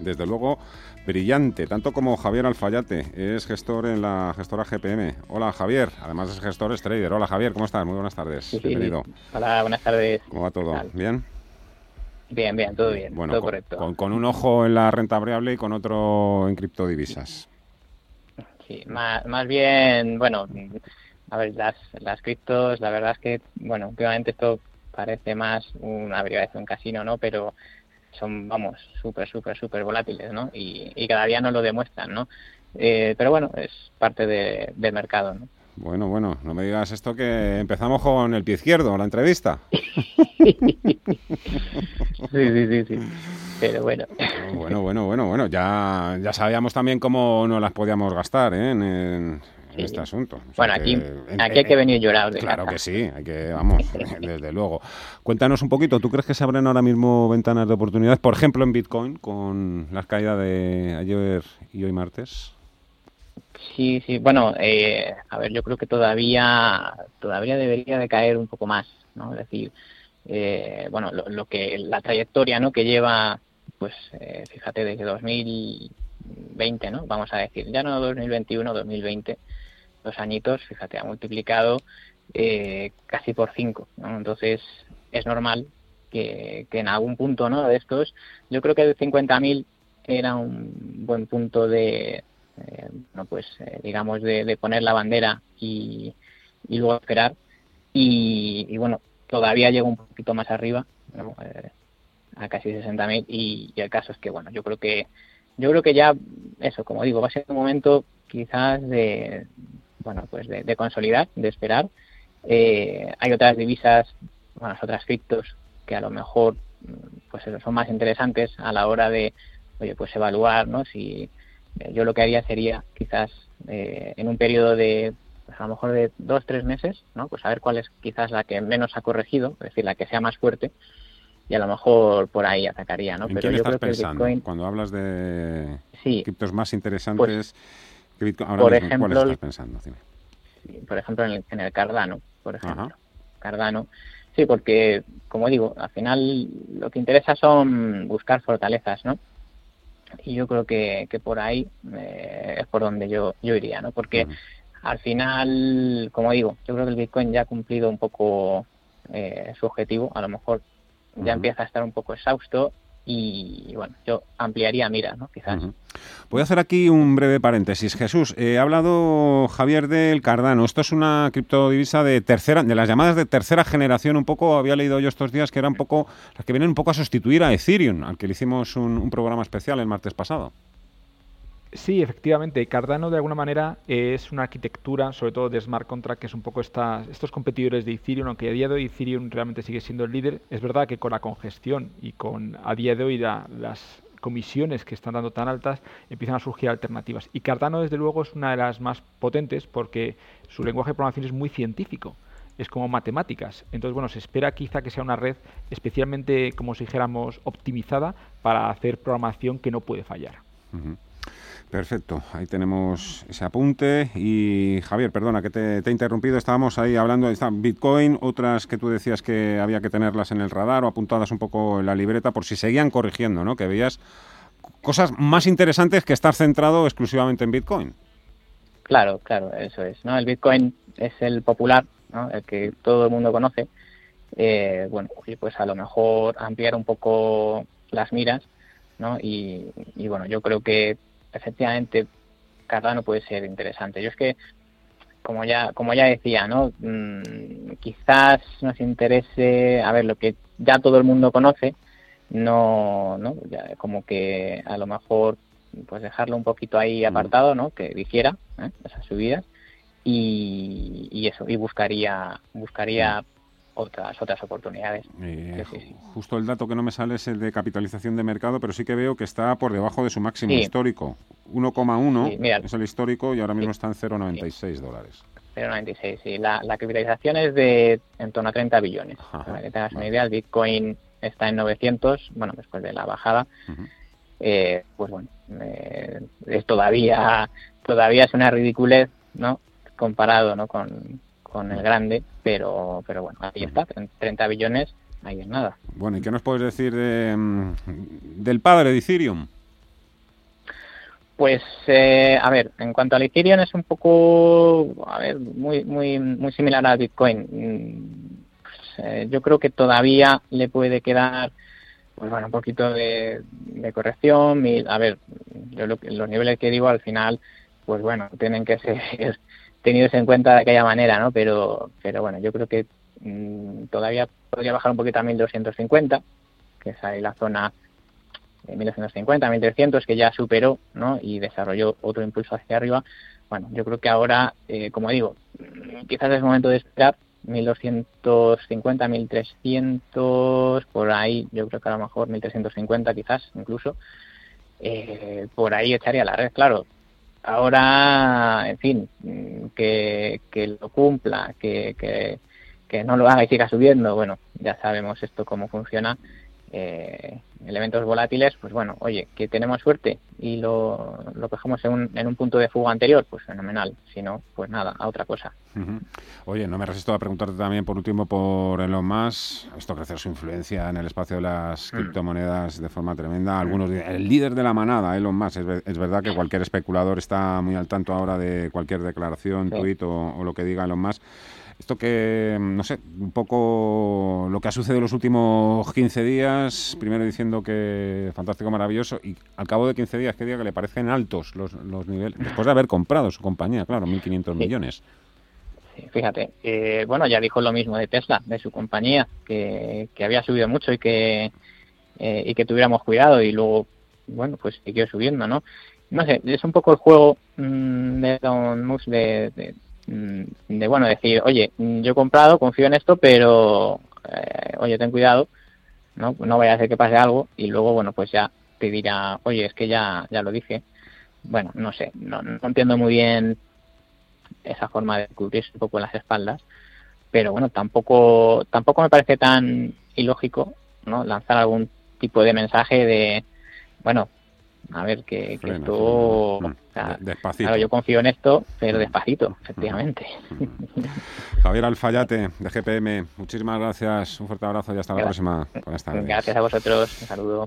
desde luego brillante, tanto como Javier Alfayate, es gestor en la gestora GPM. Hola Javier, además es gestor, es trader. Hola Javier, ¿cómo estás? Muy buenas tardes. Bienvenido. Hola, buenas tardes. ¿Cómo va todo? ¿Bien? Bien, bien, todo bien, bueno, todo con, correcto. Con, un ojo en la renta variable y con otro en criptodivisas. Sí, más, más bien, bueno, a ver, las, las criptos, la verdad es que, bueno, últimamente esto parece más una de un casino, ¿no? Pero son, vamos, súper, súper, súper volátiles, ¿no? Y, y, cada día nos lo demuestran, ¿no? Eh, pero bueno, es parte de, del mercado, ¿no? Bueno, bueno, no me digas esto que empezamos con el pie izquierdo, la entrevista. sí, sí, sí, sí. Pero bueno. Bueno, bueno, bueno, bueno. Ya, ya sabíamos también cómo no las podíamos gastar ¿eh? en, en, en este asunto. O sea bueno, aquí, que, aquí hay que venir llorado. De claro casa. que sí, hay que, vamos, desde luego. Cuéntanos un poquito, ¿tú crees que se abren ahora mismo ventanas de oportunidades, por ejemplo, en Bitcoin, con las caídas de ayer y hoy martes? Sí, sí, bueno, eh, a ver, yo creo que todavía, todavía debería de caer un poco más, ¿no? Es decir, eh, bueno, lo, lo, que, la trayectoria, ¿no? Que lleva, pues, eh, fíjate, desde 2020, ¿no? Vamos a decir, ya no 2021, 2020, dos añitos, fíjate, ha multiplicado eh, casi por cinco, ¿no? Entonces, es normal que, que en algún punto, ¿no? De estos, yo creo que 50.000 era un buen punto de, eh, bueno, pues eh, digamos de, de, poner la bandera y, y luego esperar y, y, bueno todavía llega un poquito más arriba ¿no? eh, a casi 60.000 y, y el caso es que bueno yo creo que yo creo que ya eso como digo va a ser un momento quizás de bueno pues de, de consolidar de esperar. Eh, hay otras divisas bueno otras criptos que a lo mejor pues son más interesantes a la hora de oye pues evaluar no si yo lo que haría sería quizás eh, en un periodo de pues a lo mejor de dos tres meses no pues a ver cuál es quizás la que menos ha corregido es decir la que sea más fuerte y a lo mejor por ahí atacaría no ¿En pero yo creo estás que pensando Bitcoin cuando hablas de sí, criptos más interesantes pues, que Bitcoin, ahora por mismo, ejemplo, ¿cuál estás pensando? Dime. por ejemplo en el, en el Cardano por ejemplo Ajá. Cardano sí porque como digo al final lo que interesa son buscar fortalezas no y yo creo que, que por ahí eh, es por donde yo, yo iría, ¿no? Porque uh -huh. al final, como digo, yo creo que el Bitcoin ya ha cumplido un poco eh, su objetivo, a lo mejor ya uh -huh. empieza a estar un poco exhausto y, bueno, yo ampliaría mira, ¿no? Quizás. Voy a hacer aquí un breve paréntesis. Jesús, eh, ha hablado Javier del Cardano. Esto es una criptodivisa de tercera, de las llamadas de tercera generación. Un poco, había leído yo estos días que eran un poco, las que vienen un poco a sustituir a Ethereum, al que le hicimos un, un programa especial el martes pasado. Sí, efectivamente. Cardano de alguna manera es una arquitectura, sobre todo de smart contract, que es un poco estos competidores de Ethereum, aunque a día de hoy Ethereum realmente sigue siendo el líder. Es verdad que con la congestión y con a día de hoy la, las comisiones que están dando tan altas, empiezan a surgir alternativas. Y Cardano, desde luego, es una de las más potentes porque su lenguaje de programación es muy científico. Es como matemáticas. Entonces, bueno, se espera quizá que sea una red especialmente, como si dijéramos, optimizada para hacer programación que no puede fallar. Perfecto, ahí tenemos ese apunte. Y Javier, perdona que te, te he interrumpido, estábamos ahí hablando de Bitcoin, otras que tú decías que había que tenerlas en el radar o apuntadas un poco en la libreta por si seguían corrigiendo, ¿no? Que veías cosas más interesantes que estar centrado exclusivamente en Bitcoin. Claro, claro, eso es. ¿no? El Bitcoin es el popular, ¿no? el que todo el mundo conoce. Eh, bueno, pues a lo mejor ampliar un poco las miras, ¿no? Y, y bueno, yo creo que efectivamente Cardano puede ser interesante. Yo es que, como ya, como ya decía, ¿no? Mm, quizás nos interese, a ver, lo que ya todo el mundo conoce, no, ¿no? Ya como que a lo mejor pues dejarlo un poquito ahí apartado, ¿no? Que hiciera ¿eh? esas subidas y, y, eso, y buscaría, buscaría otras otras oportunidades. Eh, sí, sí. Justo el dato que no me sale es el de capitalización de mercado, pero sí que veo que está por debajo de su máximo sí. histórico. 1,1 sí, es el histórico y ahora mismo está en 0,96 dólares. 0,96, sí. La, la, capitalización es de en torno a 30 billones. Ajá, para que tengas una idea, el Bitcoin está en 900, bueno, después de la bajada. Uh -huh. eh, pues bueno, eh, es todavía todavía es una ridiculez, ¿no? Comparado, ¿no? Con, con el grande, pero, pero bueno, ahí está, 30 billones, ahí es nada. Bueno, ¿y qué nos puedes decir de, del padre de Ethereum? Pues, eh, a ver, en cuanto al Ethereum es un poco, a ver, muy, muy, muy similar al Bitcoin. Mm, pues, eh, yo creo que todavía le puede quedar, pues bueno, un poquito de, corrección. a ver, yo los niveles que digo al final, pues bueno, tienen que ser tenidos en cuenta de aquella manera, ¿no? Pero, pero bueno, yo creo que mm, todavía podría bajar un poquito a 1250, que es ahí la zona 1250, 1300, que ya superó ¿no? y desarrolló otro impulso hacia arriba. Bueno, yo creo que ahora, eh, como digo, quizás es momento de esperar 1250, 1300, por ahí, yo creo que a lo mejor 1350 quizás incluso, eh, por ahí echaría la red, claro. Ahora, en fin, que, que lo cumpla, que, que, que no lo haga y siga subiendo, bueno, ya sabemos esto cómo funciona eh, elementos volátiles, pues bueno, oye, que tenemos suerte y lo, lo cogemos en un, en un punto de fuga anterior, pues fenomenal. Si no, pues nada, a otra cosa. Oye, no me resisto a preguntarte también por último por Elon Musk. Esto crece su influencia en el espacio de las mm. criptomonedas de forma tremenda. Algunos el líder de la manada, Elon Musk. Es, verdad que cualquier especulador está muy al tanto ahora de cualquier declaración, tweet o, o lo que diga Elon Musk. Esto que, no sé, un poco lo que ha sucedido en los últimos 15 días, primero diciendo que fantástico, maravilloso, y al cabo de 15 días, que diga que le parecen altos los, los niveles, después de haber comprado su compañía, claro, 1.500 millones. Sí, fíjate, eh, bueno, ya dijo lo mismo de Tesla, de su compañía, que, que había subido mucho y que, eh, y que tuviéramos cuidado, y luego, bueno, pues siguió subiendo, ¿no? No sé, es un poco el juego mmm, de Don Musk de Mm, de bueno decir oye yo he comprado confío en esto pero eh, oye ten cuidado no no vaya a hacer que pase algo y luego bueno pues ya te dirá oye es que ya ya lo dije bueno no sé no, no entiendo muy bien esa forma de cubrirse un poco las espaldas pero bueno tampoco tampoco me parece tan ilógico no lanzar algún tipo de mensaje de bueno a ver, que, esto... despacito. Claro, yo confío en esto, pero despacito, efectivamente. Javier Alfayate, de GPM, muchísimas gracias, un fuerte abrazo y hasta la próxima. Gracias a vosotros, un saludo.